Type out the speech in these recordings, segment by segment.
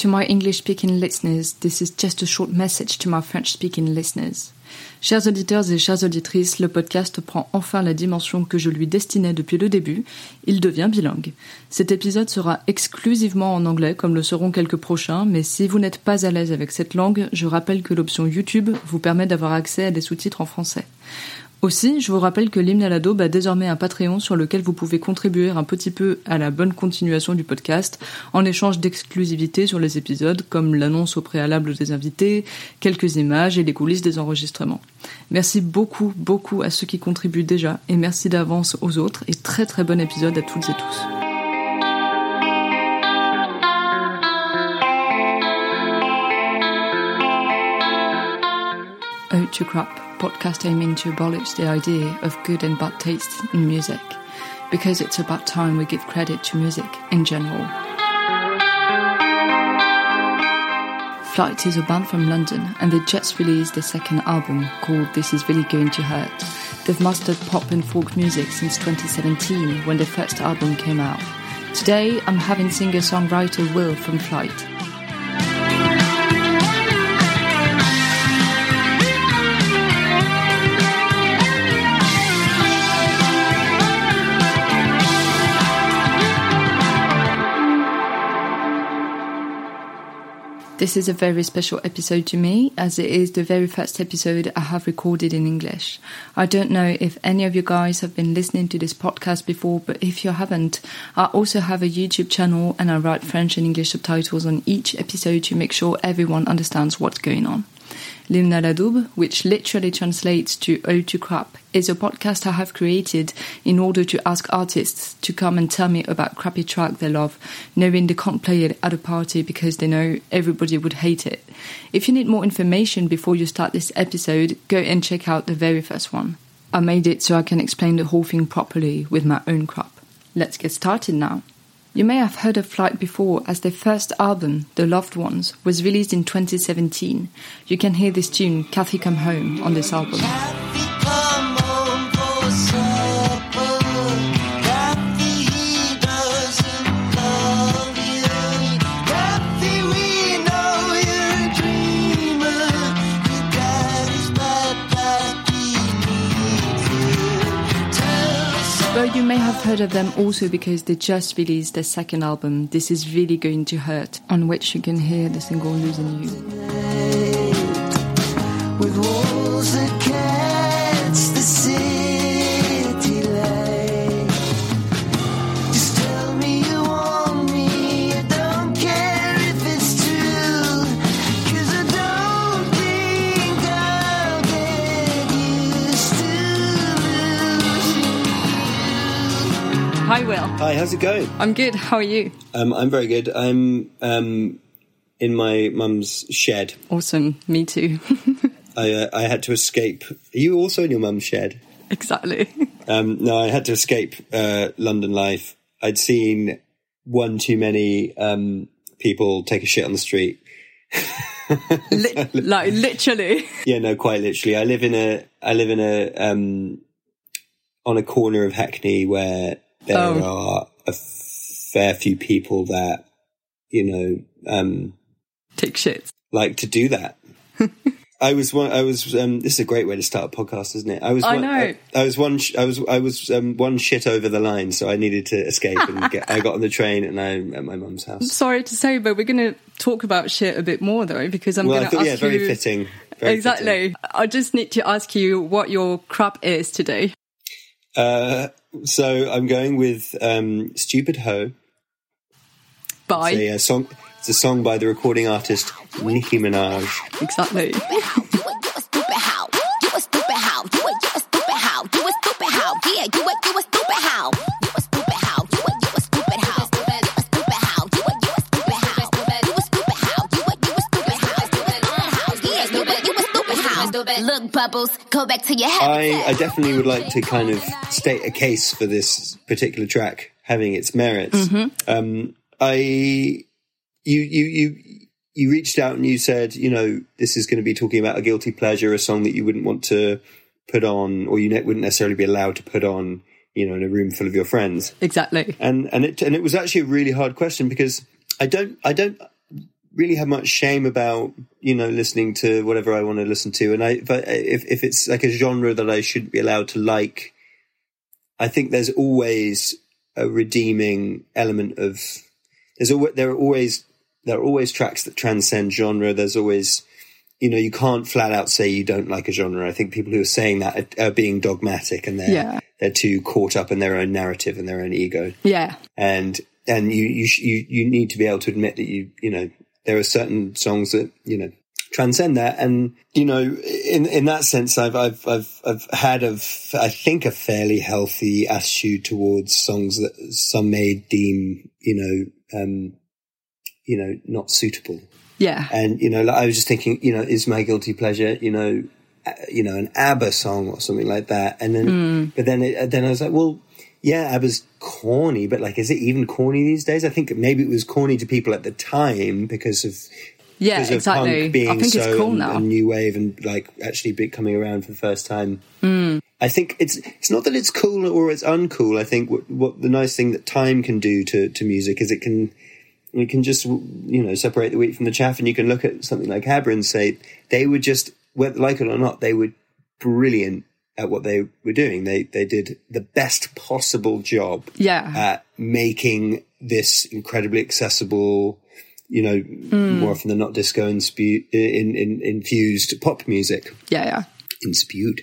To my English-speaking listeners, this is just a short message to my French-speaking listeners. Chers auditeurs et chères auditrices, le podcast prend enfin la dimension que je lui destinais depuis le début. Il devient bilingue. Cet épisode sera exclusivement en anglais, comme le seront quelques prochains, mais si vous n'êtes pas à l'aise avec cette langue, je rappelle que l'option YouTube vous permet d'avoir accès à des sous-titres en français. Aussi, je vous rappelle que l'hymne à la daube a désormais un Patreon sur lequel vous pouvez contribuer un petit peu à la bonne continuation du podcast en échange d'exclusivité sur les épisodes comme l'annonce au préalable des invités, quelques images et les coulisses des enregistrements. Merci beaucoup, beaucoup à ceux qui contribuent déjà et merci d'avance aux autres et très très bon épisode à toutes et tous. Podcast aiming to abolish the idea of good and bad taste in music, because it's about time we give credit to music in general. Flyte is a band from London, and they just released their second album called This Is Really Going to Hurt. They've mastered pop and folk music since 2017 when their first album came out. Today, I'm having singer songwriter Will from Flyte. This is a very special episode to me, as it is the very first episode I have recorded in English. I don't know if any of you guys have been listening to this podcast before, but if you haven't, I also have a YouTube channel and I write French and English subtitles on each episode to make sure everyone understands what's going on. L'hymne à la which literally translates to Ode to Crap, is a podcast I have created in order to ask artists to come and tell me about crappy track they love, knowing they can't play it at a party because they know everybody would hate it. If you need more information before you start this episode, go and check out the very first one. I made it so I can explain the whole thing properly with my own crap. Let's get started now. You may have heard of Flyte before, as their first album, The Loved Ones, was released in 2017. You can hear this tune, Kathy Come Home, on this album. May have heard of them also because they just released their second album, This Is Really Going to Hurt, on which you can hear the single Losing You. Hi, how's it going? I'm good. How are you? Um, I'm very good. I'm um, in my mum's shed. Awesome. Me too. I, uh, I had to escape. Are you also in your mum's shed? exactly. Um, no, I had to escape uh, London life. I'd seen one too many um, people take a shit on the street. Li- like, literally. Yeah, no, quite literally. I live in a I live in a um, on a corner of Hackney where there Oh. are a fair few people that you know um, Take shit. like to do that. I was one. I was. Um, this is a great way to start a podcast, isn't it? I was. I one, know. I, I was one. sh- I was. I was um, one shit over the line, so I needed to escape and get. I got on the train and I'm at my mum's house. Sorry to say, but we're going to talk about shit a bit more though, because I'm Well, going I to ask yeah, very you. fitting. Very exactly. fitting. I just need to ask you what your crap is today. Uh, so I'm going with um, "Stupid Hoe." Bye. It's a, uh, song. It's a song by the recording artist Nicki Minaj. Exactly. You a stupid how? You a stupid how? You a stupid how? You a stupid how? Yeah, you a you a habitat. Look, bubbles, go back to your I, habitat. I definitely would like to kind of state a case for this particular track having its merits. Um, I, you, you, you, you reached out and you said, you know, this is going to be talking about a guilty pleasure, a song that you wouldn't want to put on, or you ne- wouldn't necessarily be allowed to put on, you know, in a room full of your friends. Exactly. and and it and it was actually a really hard question because I don't I don't really have much shame about you know listening to whatever I want to listen to, and I if I, if, if it's like a genre that I shouldn't be allowed to like, I think there's always a redeeming element of there's always there are always there are always tracks that transcend genre. There's always you know you can't flat out say you don't like a genre. I think people who are saying that are, are being dogmatic and they're Yeah. they're too caught up in their own narrative and their own ego Yeah. and and you you sh- you you need to be able to admit that you you know there are certain songs that you know transcend that and you know in in that sense I've I've I've I've had a I think a fairly healthy attitude towards songs that some may deem you know um you know not suitable Yeah. and you know, like, I was just thinking, you know, is my guilty pleasure, you know, you know, an ABBA song or something like that. And then, but then, it, then I was like, well, yeah, ABBA's corny, but like, is it even corny these days? I think maybe it was corny to people at the time because of Yeah, because of exactly. punk being I think so it's cool a- now. new wave and like actually be coming around for the first time. I think it's it's not that it's cool or it's uncool. I think what, what the nice thing that time can do to to music is it can it can just you know separate the wheat from the chaff, and you can look at something like ABBA and say they were just whether like it or not they were brilliant at what they were doing. They they did the best possible job Yeah. at making this incredibly accessible, you know, Hmm. more often than not disco inspu- in, in, infused pop music. yeah, yeah. Inspewed.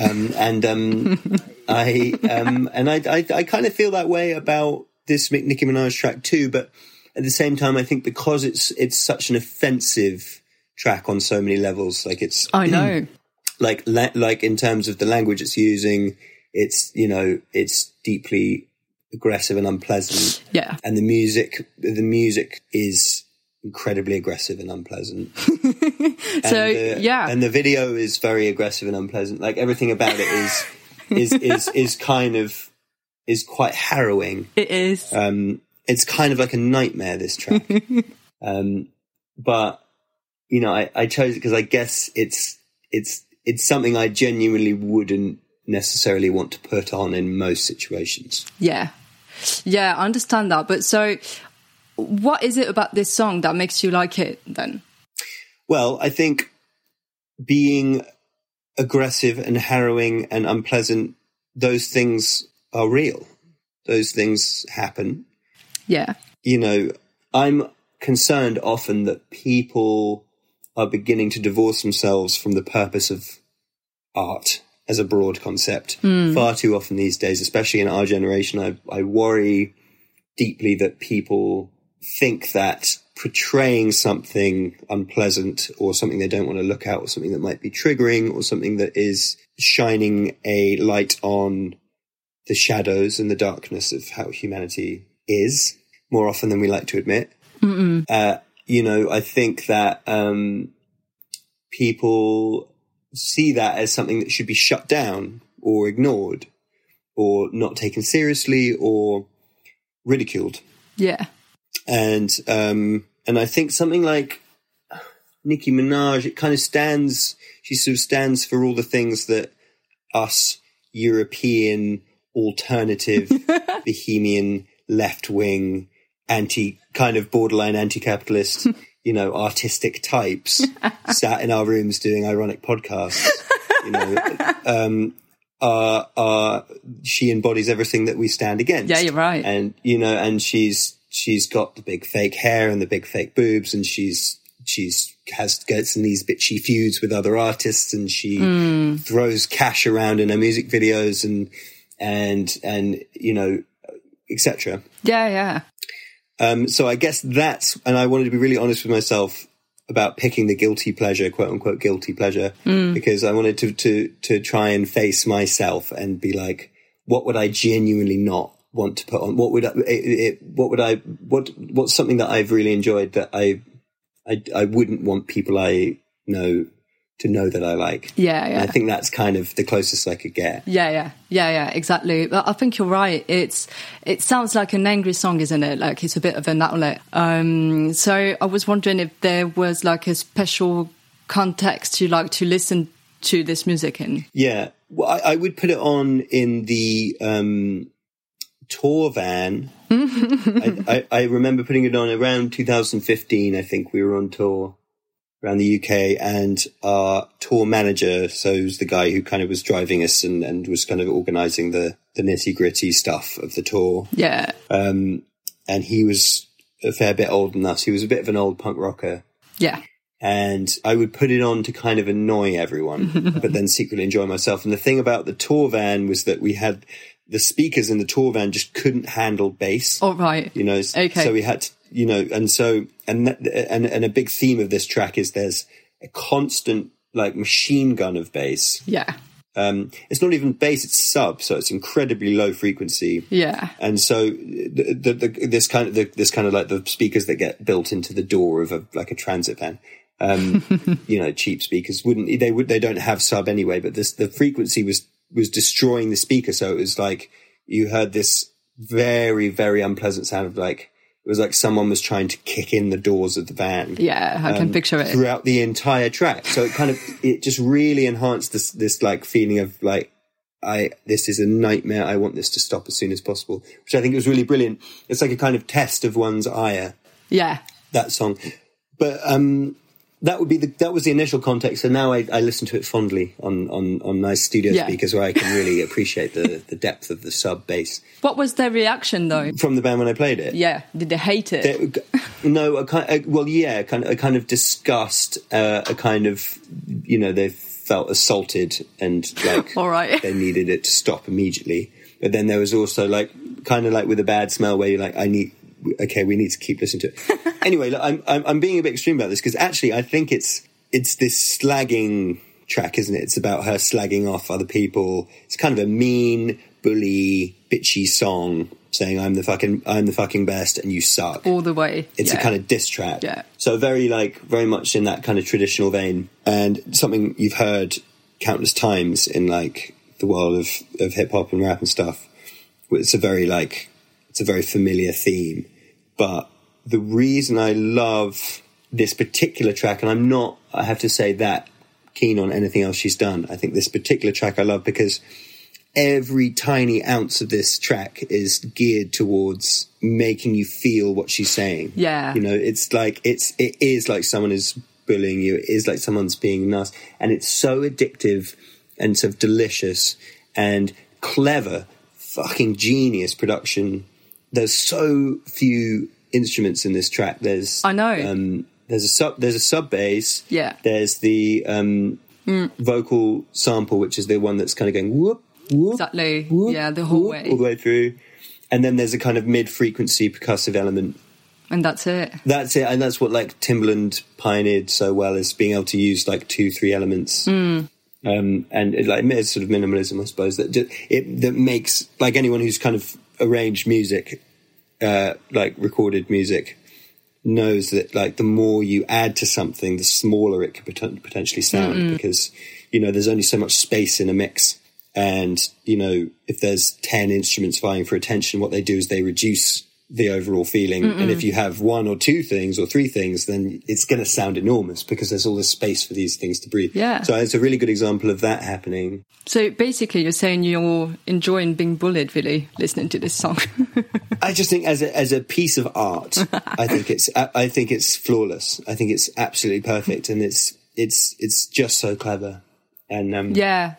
Um, and um, I um, and I, I I kind of feel that way about this Nicki Minaj track too, but at the same time, I think because it's it's such an offensive track on so many levels, like it's I know. like la- like in terms of the language it's using, it's you know it's deeply aggressive and unpleasant, Yeah. and the music the music is incredibly aggressive and unpleasant. So, and the, yeah. and the video is very aggressive and unpleasant. Like everything about it is is is is kind of is quite harrowing. it is. Um, it's kind of like a nightmare. This track, um, but you know, I, I chose it because I guess it's it's it's something I genuinely wouldn't necessarily want to put on in most situations. Yeah. Yeah, I understand that. But so, what is it about this song that makes you like it then? Well, I think being aggressive and harrowing and unpleasant, those things are real. Those things happen. Yeah. You know, I'm concerned often that people are beginning to divorce themselves from the purpose of art as a broad concept far too often these days, especially in our generation. I, I worry deeply that people think that portraying something unpleasant or something they don't want to look at or something that might be triggering or something that is shining a light on the shadows and the darkness of how humanity is more often than we like to admit. Uh, you know, I think that um, people see that as something that should be shut down or ignored or not taken seriously or ridiculed Yeah. and um and I think something like Nicki Minaj, it kind of stands. She sort of stands for all the things that us European alternative bohemian left wing anti kind of borderline anti capitalist you know artistic types sat in our rooms doing ironic podcasts you know um are are she embodies everything that we stand against Yeah, you're right. and you know and she's she's got the big fake hair and the big fake boobs and she's she's has gets in these bitchy feuds with other artists and she Hmm. throws cash around in her music videos and and and you know etc Yeah, yeah. Um so i guess that's and i wanted to be really honest with myself about picking the guilty pleasure quote unquote guilty pleasure because i wanted to to to try and face myself and be like what would i genuinely not want to put on? What would I, it, it, what would i what what's something that i've really enjoyed that i i i wouldn't want people i know to know that I like. Yeah, And. I think that's kind of the closest I could get. Yeah, yeah, yeah, yeah, exactly. But I think you're right. It's it sounds like an angry song, isn't it? Like it's a bit of an outlet. Um, so I was wondering if there was like a special context you like to listen to this music in. Yeah, well, I, I would put it on in the um, tour van. I, I, I remember putting it on around 2015. I think we were on tour around the UK, and our tour manager, so it was the guy who kind of was driving us and, and was kind of organising the the nitty gritty stuff of the tour. Yeah, Um, and he was a fair bit older than us. He was a bit of an old punk rocker yeah, and I would put it on to kind of annoy everyone, but then secretly enjoy myself. And the thing about the tour van was that we had the speakers in the tour van just couldn't handle bass. all right. You know, Okay. so we had to, you know, and so, and, that, and, and a big theme of this track is there's a constant like machine gun of bass. Yeah, Um, it's not even bass, it's sub, so it's incredibly low frequency. yeah, And so the, the, the, this kind of the, this kind of like the speakers that get built into the door of a like a transit van, um, you know, cheap speakers wouldn't they would they don't have sub anyway. But this the frequency was was destroying the speaker, so it was like you heard this very very unpleasant sound of like it was like someone was trying to kick in the doors of the van yeah. I can picture it. throughout the entire track. So it kind of it just really enhanced this this like feeling of like I this is a nightmare. I want this to stop as soon as possible, which I think was really brilliant. It's like a kind of test of one's ire. Yeah, That song, but um, that would be the that was the initial context. So now I, I listen to it fondly on on on nice studio Yeah. speakers where I can really appreciate the the depth of the sub bass What was their reaction though? from the band when I played it. Yeah, did they hate it? They- no, a kind, a, well, yeah, a kind of, a kind of disgust, uh, a kind of, you know, they felt assaulted and like All right. they needed it to stop immediately. But then there was also like, kind of like with a bad smell where you're like, I need, okay, we need to keep listening to it. anyway, look, I'm, I'm, I'm being a bit extreme about this because actually I think it's, it's this slagging track, isn't it? It's about her slagging off other people. It's kind of a mean, bully, bitchy song saying I'm the fucking, I'm the fucking best and you suck All the way. it's yeah. a kind of diss track. Yeah. So very like very much in that kind of traditional vein, and something you've heard countless times in like the world of of hip hop and rap and stuff. It's a very like it's a very familiar theme, but the reason I love this particular track, and I'm not, I have to say that keen on anything else she's done. I think this particular track I love because every tiny ounce of this track is geared towards making you feel what she's saying. Yeah. You know, it's like it's it is like someone is bullying you. It is like someone's being nasty, and it's so addictive and sort of delicious and clever, fucking genius production. There's so few instruments in this track. There's I know. Um, there's a sub there's a sub bass. Yeah. There's the um, vocal sample, which is the one that's kind of going whoop whoop Exactly. whoop, Yeah, the whole whoop, way. all the way through. And then there's a kind of mid-frequency percussive element. And that's it. That's it, and that's what like Timbaland pioneered so well is being able to use like two, three elements. Hmm. Um, and it, like it's sort of minimalism, I suppose that ju- it that makes like anyone who's kind of arranged music, uh, like recorded music, knows that like the more you add to something, the smaller it could poten- potentially sound because you know there's only so much space in a mix. And you know, if there's ten instruments vying for attention, what they do is they reduce the overall feeling. And if you have one or two things or three things, then it's going to sound enormous because there's all this space for these things to breathe. Yeah. So it's a really good example of that happening. So basically, you're saying you're enjoying being bullied, really, listening to this song. I just think as a, as a piece of art, I think it's I, I think it's flawless. I think it's absolutely perfect, and it's it's it's just so clever. And um, yeah.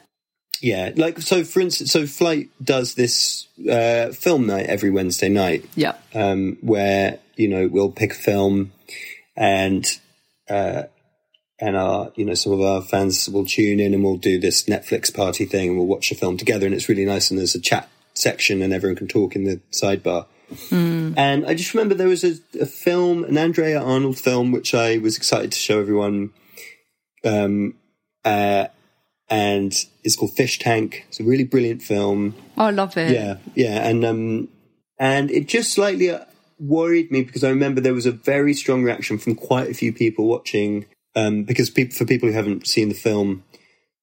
Yeah, like so. For instance, so Flyte does this uh, film night every Wednesday night, Yeah. um, where you know we'll pick a film, and uh, and our you know some of our fans will tune in and we'll do this Netflix party thing and we'll watch a film together, and it's really nice. And there's a chat section and everyone can talk in the sidebar. And I just remember there was a, a film, an Andrea Arnold film, which I was excited to show everyone. Um, uh, and it's called Fish Tank. It's a really brilliant film. Oh, I love it. Yeah, yeah, and um, and it just slightly uh, worried me because I remember there was a very strong reaction from quite a few people watching um, because peop for people who haven't seen the film,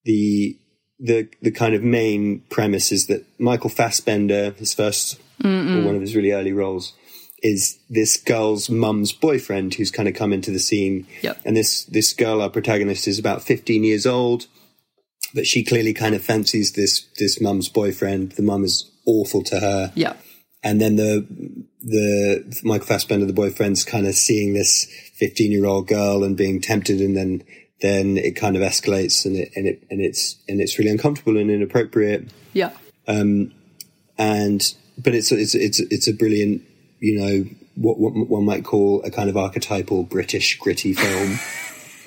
the the the kind of main premise is that Michael Fassbender, his 1st or one of his really early roles, is this girl's mum's boyfriend who's kind of come into the scene. Yep. And this this girl, our protagonist, is about 15 years old, but she clearly kind of fancies this this mum's boyfriend. The mum is awful to her Yeah. and then the the Michael Fassbender, the boyfriend's kind of seeing this fifteen year old girl and being tempted, and then then it kind of escalates, and it and it and it's and it's really uncomfortable and inappropriate, Yeah. Um, and but it's it's it's it's a brilliant, you know, what what one might call a kind of archetypal British gritty film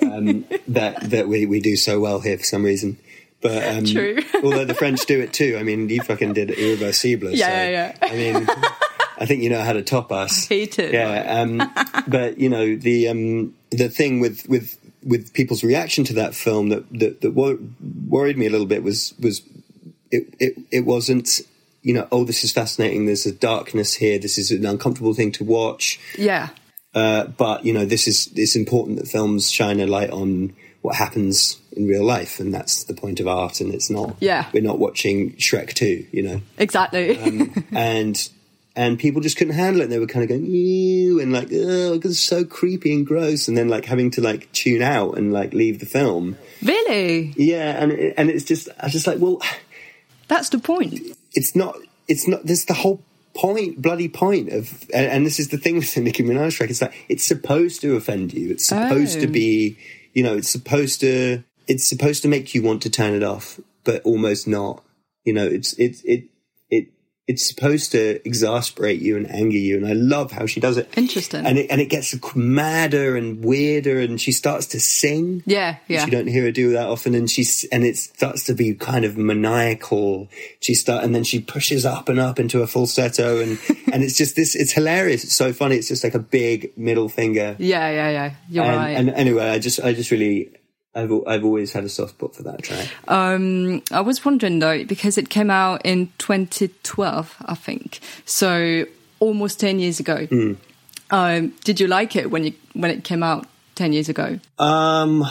um, that that we we do so well here for some reason. But um, True. although the French do it too. I mean, you fucking did Irreversible. Yeah, so, yeah, yeah. I mean, I think you know how to top us. hate it. Yeah, um, but you know the um, the thing with with with people's reaction to that film that that, that wor- worried me a little bit was was it, it it wasn't you know oh this is fascinating there's a darkness here this is an uncomfortable thing to watch Yeah. uh, but you know this is it's important that films shine a light on what happens in real life and that's the point of art and it's not Yeah. we're not watching Shrek 2 you know Exactly. Um, and and people just couldn't handle it. And they were kind of going ew and like oh, it's so creepy and gross, and then like having to like tune out and like leave the film. really? Yeah, and it, and it's just I was just like, well, That's the point. it's not it's not. There's the whole point, bloody point of, and, and this is the thing with the Nicki Minaj track. It's like it's supposed to offend you. It's supposed to Oh. be, you know, it's supposed to it's supposed to make you want to turn it off, but almost not. You know, it's it's it it it's supposed to exasperate you and anger you, and I love how she does it. Interesting. And it and it gets madder and weirder, and she starts to sing. Yeah, yeah. You don't hear her do that often, and she's and it starts to be kind of maniacal. She start and then she pushes up and up into a falsetto, and and it's just this. It's hilarious. It's so funny. It's just like a big middle finger. Yeah, yeah, yeah. You're and, right. and anyway, I just I just really. I've I've always had a soft spot for that track. Um, I was wondering though, because it came out in 2012, I think, so almost 10 years ago. Hmm. Um, did you like it when you when it came out 10 years ago? Um,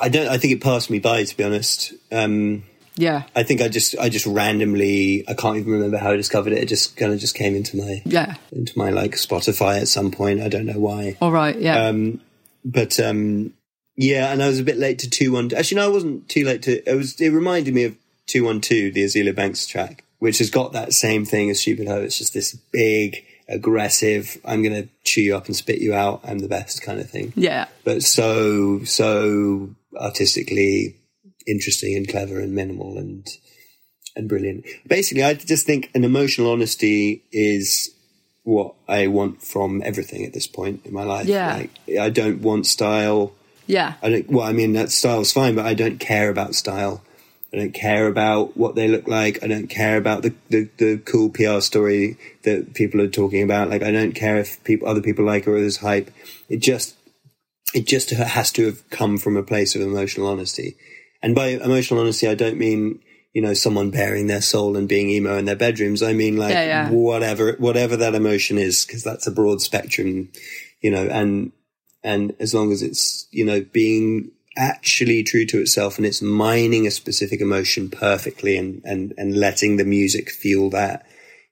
I don't. I think it passed me by. To be honest, um, Yeah, I think I just I just randomly. I can't even remember how I discovered it. It just kind of just came into my yeah. into my like Spotify at some point. I don't know why. All right, yeah. Um, but um, yeah, and I was a bit late to two one. Actually, no, I wasn't too late to. It was. It reminded me of two one two, the Azealia Banks track, which has got that same thing as Stupid Hoe. It's just this big, aggressive. I'm going to chew you up and spit you out. I'm the best kind of thing. yeah, But so so artistically interesting and clever and minimal and and brilliant. Basically, I just think an emotional honesty is what I want from everything at this point in my life. Yeah. Like, I don't want style. Yeah, I don't. Well, I mean that style's fine, but I don't care about style. I don't care about what they look like. I don't care about the, the, the cool PR story that people are talking about. Like I don't care if people other people like it or there's hype. It just it just has to have come from a place of emotional honesty. And by emotional honesty, I don't mean you know someone bearing their soul and being emo in their bedrooms. I mean like Yeah, yeah. whatever whatever that emotion is, because that's a broad spectrum, you know. And and as long as it's you know being actually true to itself and it's mining a specific emotion perfectly and and and letting the music fuel that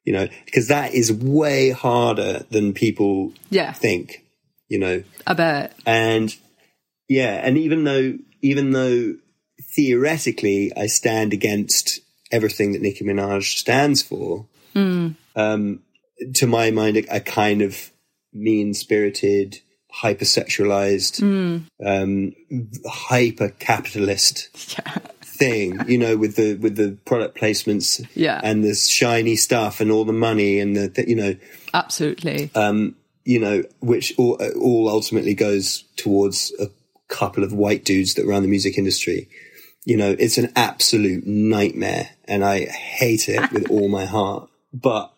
you know because that is way harder than people yeah. think you know I bet. and yeah and even though even though theoretically i stand against everything that nicki minaj stands for um to my mind a, a kind of mean spirited hypersexualized um hyper capitalist thing you know with the with the product placements Yeah. and the shiny stuff and all the money and the, the you know Absolutely. um, you know, which all, all ultimately goes towards a couple of white dudes that run the music industry. You know, it's an absolute nightmare and I hate it with all my heart. But,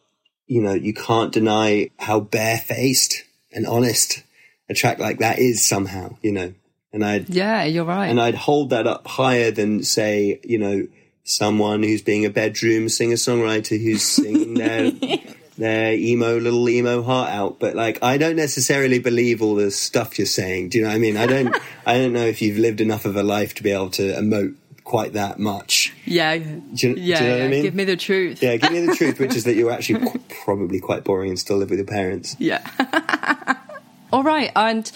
you know, you can't deny how barefaced and honest a track like that is somehow, you know, and I'd, yeah, you're right. and I'd hold that up higher than say, you know, someone who's being a bedroom singer songwriter who's singing their their emo little emo heart out. But like, I don't necessarily believe all the stuff you're saying. Do you know what I mean? I don't. I don't know if you've lived enough of a life to be able to emote quite that much. Yeah, Do you, do you yeah, know what yeah. I mean? Give me the truth. yeah, give me the truth, which is that you're actually probably quite boring and still live with your parents. Yeah. All right, and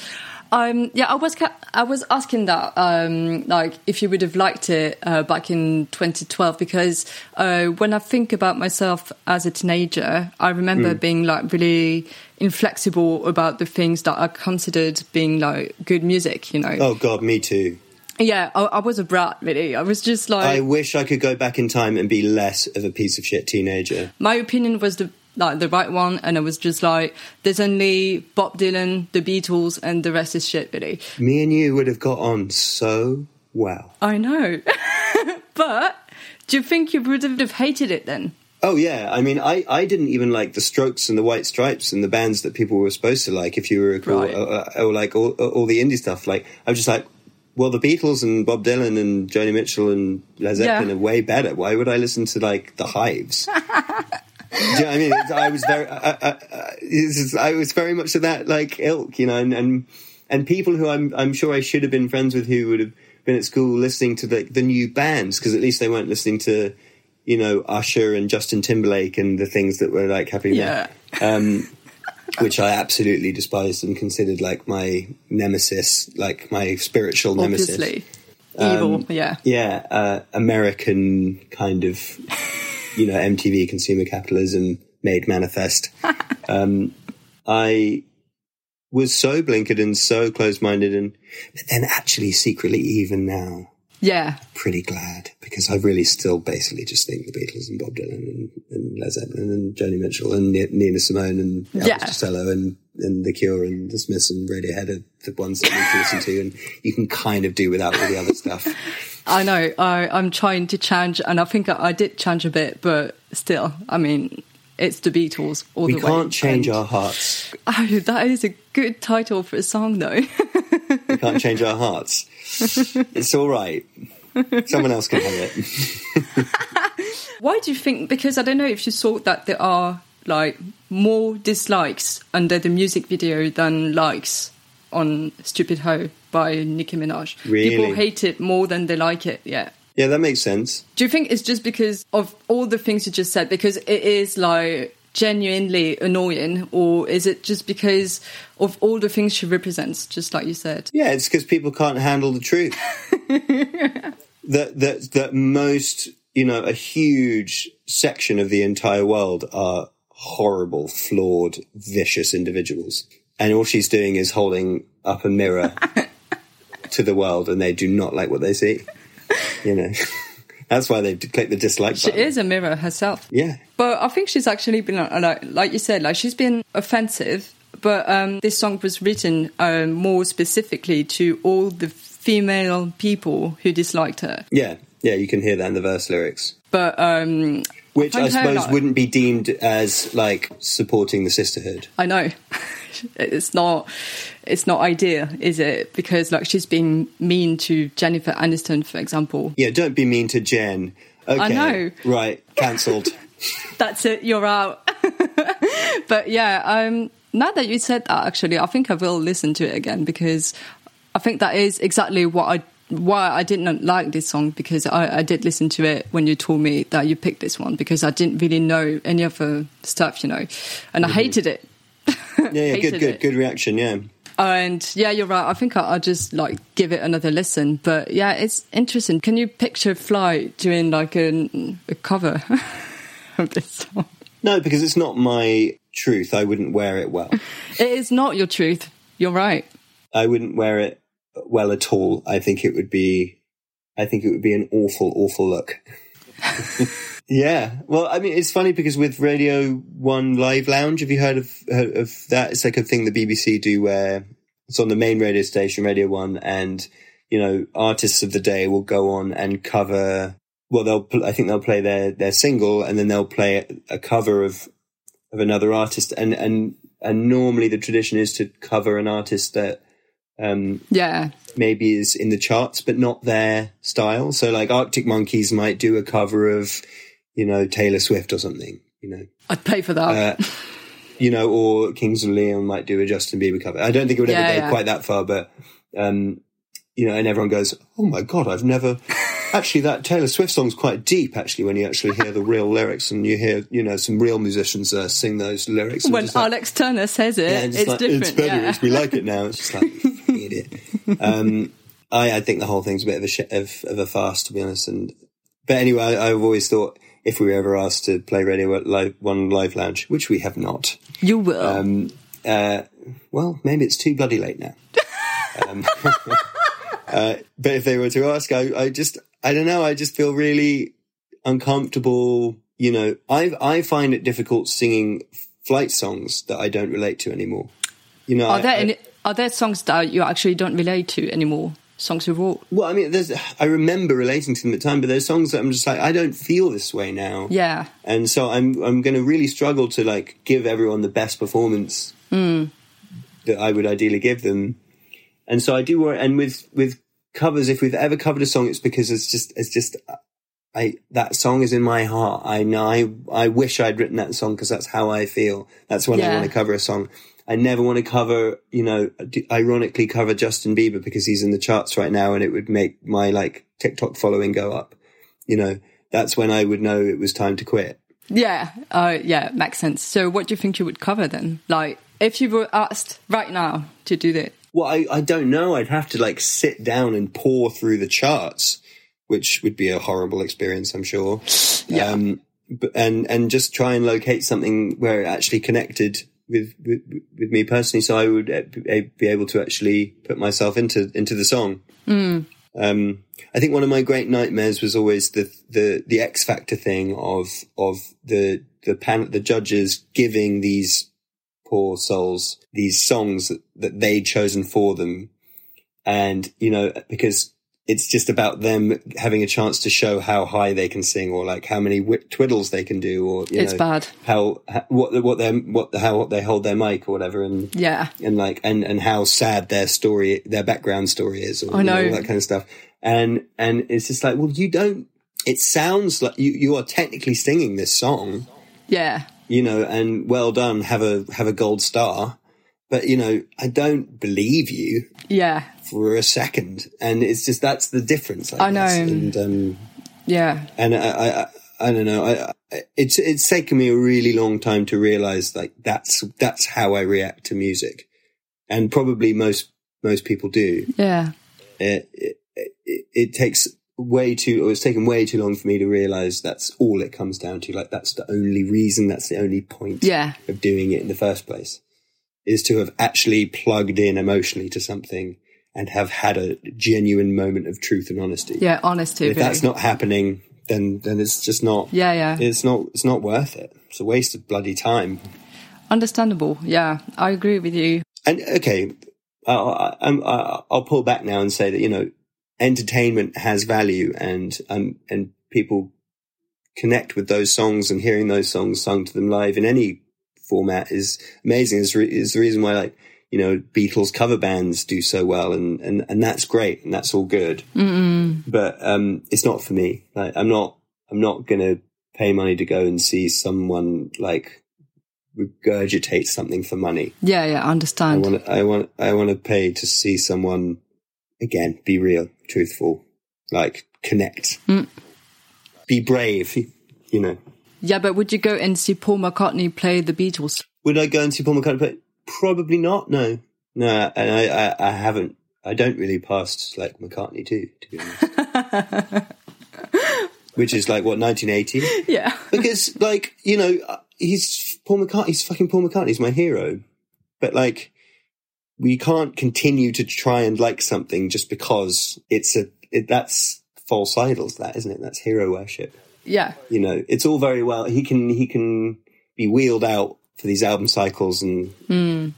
um, yeah, I was ca- I was asking that um, like if you would have liked it uh, back in 2012 because uh, when I think about myself as a teenager, I remember being like really inflexible about the things that I considered being like good music. You know, Oh God, me too. yeah, I, I was a brat really. I was just like I wish I could go back in time and be less of a piece of shit teenager. my opinion was the like the right one, and I was just like, there's only Bob Dylan, the Beatles, and the rest is shit really. Me and you would have got on so well. I know. but do you think you would have hated it then? Oh yeah, I mean, I, I didn't even like the Strokes and the White Stripes and the bands that people were supposed to like. If you were cool, Right. or, or like all, uh, all the indie stuff, like I was just like, well, the Beatles and Bob Dylan and Joni Mitchell and Led Zeppelin Yeah. are way better. Why would I listen to like the Hives? You know I mean? It's- I was very, I, I, I, I was very much of that like ilk, you know, and and, and people who I'm I'm sure I should have been friends with who would have been at school listening to the the new bands because at least they weren't listening to, you know, Usher and Justin Timberlake and the things that were like happening Yeah. there. Um, which I absolutely despised and considered like my nemesis, like my spiritual nemesis. Obviously. Evil, Um, yeah. Yeah, uh, American kind of, you know, MTV consumer capitalism made manifest. um, I was so blinkered and so close minded, and but then actually secretly, even now, Yeah. pretty glad because I really still basically just think the Beatles and Bob Dylan and, and Led Zeppelin and Joni Mitchell and Ni- Nina Simone and Elvis Yeah. Costello and, and The Cure and The Smiths and Radiohead are the ones that you listen to, and you can kind of do without all the other stuff. I know. I, I'm trying to change, and I think I, I did change a bit, but still, I mean, it's the Beatles all We the way. We can't change and- our hearts. Oh, that is a good title for a song, though. We can't change our hearts. It's all right. Someone else can have it. Why do you think? Because I don't know if you saw that there are like more dislikes under the music video than likes on "Stupid Hoe" by Nicki Minaj. Really? People hate it more than they like it. Yeah. Yeah, that makes sense. Do you think it's just because of all the things you just said? Because it is like genuinely annoying, or is it just because of all the things she represents? Just like you said. Yeah, it's because people can't handle the truth. that that that most you know a huge section of the entire world are horrible, flawed, vicious individuals, and all she's doing is holding up a mirror to the world, and they do not like what they see. You know, that's why they click the dislike She button. is a mirror herself. Yeah. But I think she's actually been uh, like, like you said, like she's been offensive. But um, this song was written um, more specifically to all the female people who disliked her. Yeah, yeah, you can hear that in the verse lyrics. But um, Which I suppose wouldn't be deemed as like supporting the sisterhood. I know it's not it's not ideal, is it? Because like she's been mean to Jennifer Aniston, for example. Yeah, don't be mean to Jen. Okay, know. Right, cancelled. That's it. You're out. but yeah, um, now that you said that, actually, I think I will listen to it again because I think that is exactly what I why I didn't like this song because I, I did listen to it when you told me that you picked this one because I didn't really know any other stuff, you know, and I mm-hmm. hated it. Yeah, yeah, Hated good, good, it. good reaction. Yeah, And yeah, you're right. I think I, I'll just like give it another listen. But yeah, it's interesting. Can you picture Fly doing like a, a cover of this song? no, because it's not my truth. I wouldn't wear it well. It is not your truth. You're right. I wouldn't wear it well at all. I think it would be, I think it would be an awful, awful look. yeah. Well, I mean, it's funny because with Radio One Live Lounge, have you heard of heard of that? It's like a thing the BBC do where it's on the main radio station, Radio One, and you know, artists of the day will go on and cover. Well, they'll. I think they'll play their their single, and then they'll play a cover of of another artist, and and and normally the tradition is to cover an artist that um, Yeah. maybe is in the charts, but not their style. So like Arctic Monkeys might do a cover of, you know, Taylor Swift or something, you know, I'd pay for that. uh, you know, or Kings of Leon might do a Justin Bieber cover. I don't think it would ever Yeah, go yeah. quite that far, but um, you know, and everyone goes, "Oh my god, I've never." Actually, that Taylor Swift song's quite deep. Actually, when you actually hear the real lyrics and you hear, you know, some real musicians uh, sing those lyrics. when just like- Alex Turner says it, yeah, it's like, different. It's better. yeah. It's, we like it now. It's just like Um, I, I think the whole thing's a bit of a sh- of, of a farce, to be honest. And but anyway, I, I've always thought if we were ever asked to play Radio live, One Live Lounge, which we have not, you will. um, uh, well, maybe it's too bloody late now. um, uh, but if they were to ask, I, I just, I don't know. I just feel really uncomfortable. You know, I I find it difficult singing Flyte songs that I don't relate to anymore. You know, are I- there I- are there songs that you actually don't relate to anymore? Songs you wrote? Well, I mean, there's. I remember relating to them at the time, but there's songs that I'm just like, I don't feel this way now. Yeah. and so I'm I'm going to really struggle to like give everyone the best performance hmm. that I would ideally give them. And so I do worry. And with with covers, if we've ever covered a song, it's because it's just it's just I that song is in my heart. I know I I wish I'd written that song because that's how I feel. That's when I want to cover a song. I never want to cover, you know, ironically cover Justin Bieber because he's in the charts right now and it would make my like TikTok following go up. You know, that's when I would know it was time to quit. Yeah, uh, yeah, makes sense. So, what do you think you would cover then? Like, if you were asked right now to do that, Well, I, I don't know. I'd have to like sit down and pour through the charts, which would be a horrible experience, I'm sure. Yeah. Um, and, and just try and locate something where it actually connected with, with, with me personally. So I would uh, be able to actually put myself into, into the song. Um, I think one of my great nightmares was always the, the, the X factor thing of, of the, the pan, the judges giving these poor souls these songs that, that they'd chosen for them. And, you know, because it's just about them having a chance to show how high they can sing or like how many wi- twiddles they can do or, you It's know, bad. how, how, what, what their, what, how they hold their mic or whatever. And, yeah, and like and and how sad their story their background story is or I you know, know. all that kind of stuff and and it's just like well you don't it sounds like you you are technically singing this song yeah, you know and well done have a have a gold star but you know i don't believe you yeah, for a second and it's just that's the difference i, I know. and um yeah, and I, I, I, don't know. I, I, it's it's taken me a really long time to realize like that's that's how I react to music, and probably most most people do. yeah, It it, it, it takes way too, or it's taken way too long for me to realize that's all it comes down to. Like that's the only reason, that's the only point yeah, of doing it in the first place, is to have actually plugged in emotionally to something and have had a genuine moment of truth and honesty yeah. Honesty. if that's not happening, then then it's just not. Yeah, yeah. It's not. It's not worth it. It's a waste of bloody time. understandable. Yeah, I agree with you. And okay, I'll, I'll I'll pull back now and say that you know, entertainment has value, and um, and people connect with those songs, and hearing those songs sung to them live in any format is amazing. Is re- is the reason why like you know Beatles cover bands do so well, and and and that's great, and that's all good. but um, it's not for me. Like, I'm not. I'm not gonna pay money to go and see someone like regurgitate something for money. Yeah, yeah, I I understand. want. I want. I want to pay to see someone again. Be real, truthful, like connect. Mm. Be brave. You know. yeah, but would you go and see Paul McCartney play the Beatles? Would I go and see Paul McCartney? play? Probably not. No. No. And I. I, I haven't. I don't really pass like McCartney too. To be honest. Which is like what 1980. Yeah, because like you know uh, he's Paul McCartney. He's fucking Paul McCartney. He's my hero. But like we can't continue to try and like something just because it's a it, that's false idols. That isn't it? That's hero worship. yeah, You know, it's all very well. He can he can be wheeled out for these album cycles and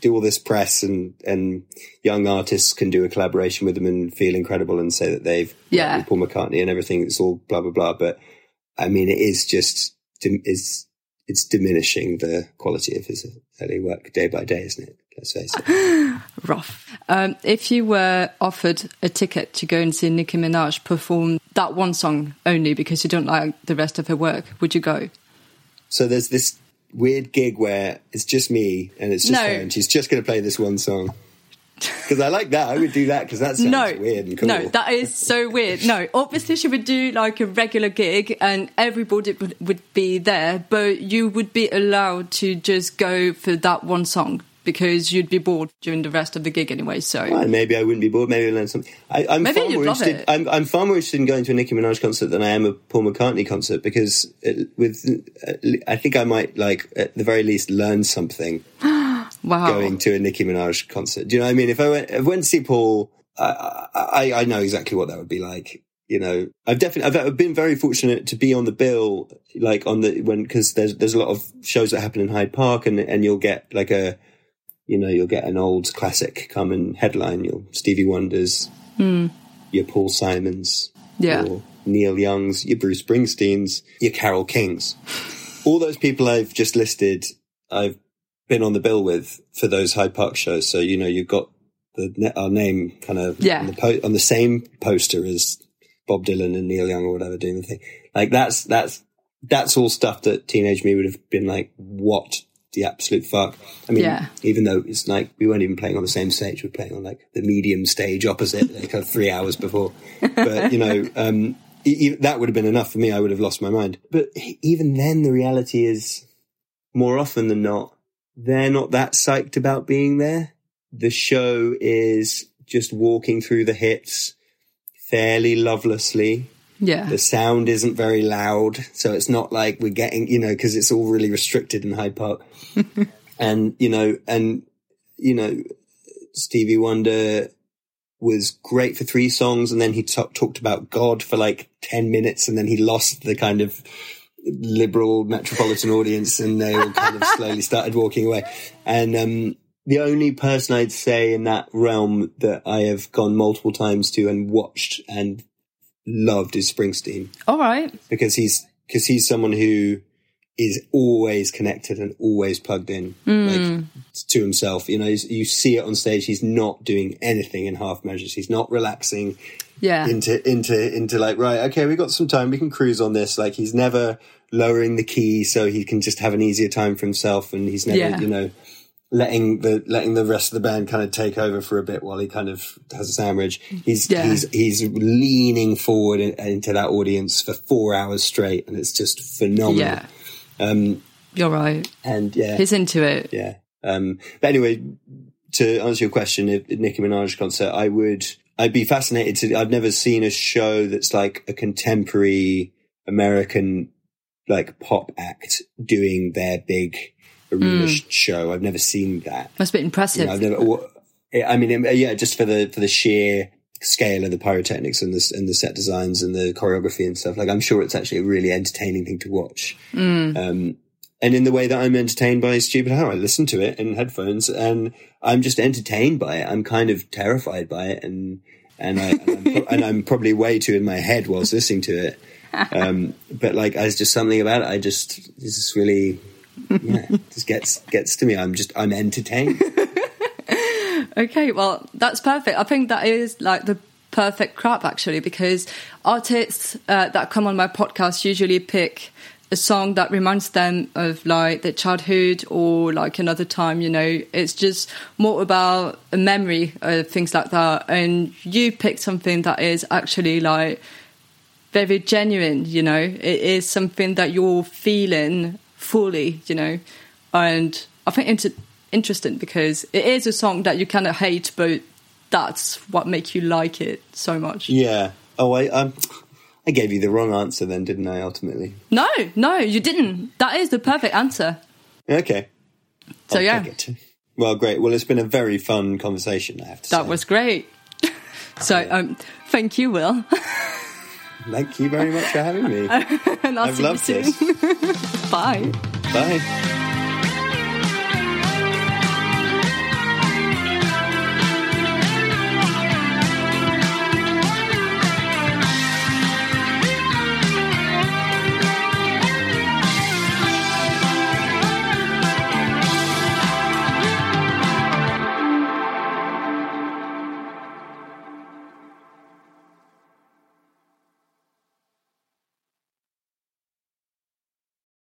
do all this press and and young artists can do a collaboration with them and feel incredible and say that they've Yeah. Paul McCartney and everything. It's all blah blah blah. But I mean, it is just is it's diminishing the quality of his early work day by day, isn't it? Let's face it. rough. Um, if you were offered a ticket to go and see Nicki Minaj perform that one song only because you don't like the rest of her work, would you go? So there's this weird gig where it's just me and it's just No. her, and she's just going to play this one song. Because I like that. I would do that because that sounds no, weird and cool. no, that is so weird. No, obviously she would do like a regular gig and everybody would, would be there, but you would be allowed to just go for that one song because you'd be bored during the rest of the gig anyway. So Well, maybe I wouldn't be bored. Maybe I'd learn something. I, I'm Maybe far you'd more love interested. it. I'm, I'm far more interested in going to a Nicki Minaj concert than I am a Paul McCartney concert because it, with uh, I think I might like at the very least learn something wow, going to a Nicki Minaj concert. Do you know what I mean? If I went, if I went to see Paul, I, I, I know exactly what that would be like. You know, I've definitely, I've, I've been very fortunate to be on the bill, like on the, when, cause there's, there's a lot of shows that happen in Hyde Park and, and you'll get like a, you know, you'll get an old classic come and headline, your Stevie Wonders, hmm. your Paul Simons, Yeah. your Neil Youngs, your Bruce Springsteens, your Carole Kings. All those people I've just listed, I've been on the bill with for those Hyde Park shows. So you know, you've got the our name kind of Yeah. on, the po- on the same poster as Bob Dylan and Neil Young or whatever doing the thing. Like that's that's that's all stuff that teenage me would have been like, what the absolute fuck? I mean, Yeah. even though it's like we weren't even playing on the same stage, we we're playing on like the medium stage opposite, like kind of three hours before. But you know, um, e- e- that would have been enough for me. I would have lost my mind. But even then, the reality is, more often than not, they're not that psyched about being there. The show is just walking through the hits fairly lovelessly. Yeah, The sound isn't very loud, so it's not like we're getting, you know, because it's all really restricted in Hyde Park. and, you know, and, you know, Stevie Wonder was great for three songs and then he ta- talked about God for like 10 minutes and then he lost the kind of liberal metropolitan audience and they all kind of slowly started walking away. And, um, the only person I'd say in that realm that I have gone multiple times to and watched and loved is Springsteen. All right, because he's because he's someone who is always connected and always plugged in hmm. like to himself. You know you see it on stage. He's not doing anything in half measures. He's not relaxing yeah, into into into like right okay we got some time. We can cruise on this. Like he's never lowering the key so he can just have an easier time for himself and he's never Yeah. you know letting the letting the rest of the band kind of take over for a bit while he kind of has a sandwich he's Yeah. he's he's leaning forward in, into that audience for 4 hours straight and it's just phenomenal yeah. um You're right. and yeah He's into it. yeah. Um, but anyway, to answer your question, if if Nicki Minaj concert, I would, I'd be fascinated to, I've never seen a show that's like a contemporary American, like pop act doing their big arena sh- show. I've never seen that. Must be You impressive. know, I've never, wha- I mean, yeah, just for the, for the sheer scale of the pyrotechnics and the, and the set designs and the choreography and stuff. Like, I'm sure it's actually a really entertaining thing to watch. Um, and in the way that I'm entertained by Stupid Hoe, I listen to it in headphones and I'm just entertained by it. I'm kind of terrified by it and, and I, and I'm, pro- and I'm probably way too in my head whilst listening to it. Um, but like, there's just something about it. I just, this is really, yeah, just gets, gets to me. I'm just, I'm entertained. Okay, well, that's perfect. I think that is like the perfect crap actually, because artists uh, that come on my podcast usually pick a song that reminds them of like their childhood or like another time. You know, it's just more about a memory of things like that. And you picked something that is actually like very genuine. You know, it is something that you're feeling fully. You know, and I think it's interesting because it is a song that you kind of hate, but that's what makes you like it so much. Yeah. Oh, I, um, I gave you the wrong answer then, didn't I, ultimately? No, no, you didn't. That is the perfect answer. Okay. So I'll yeah. Well, great. Well, it's been a very fun conversation, I have to say. that was great. so um, thank you, Will, Thank you very much for having me. and I'll I've see you soon. this. Bye. Bye.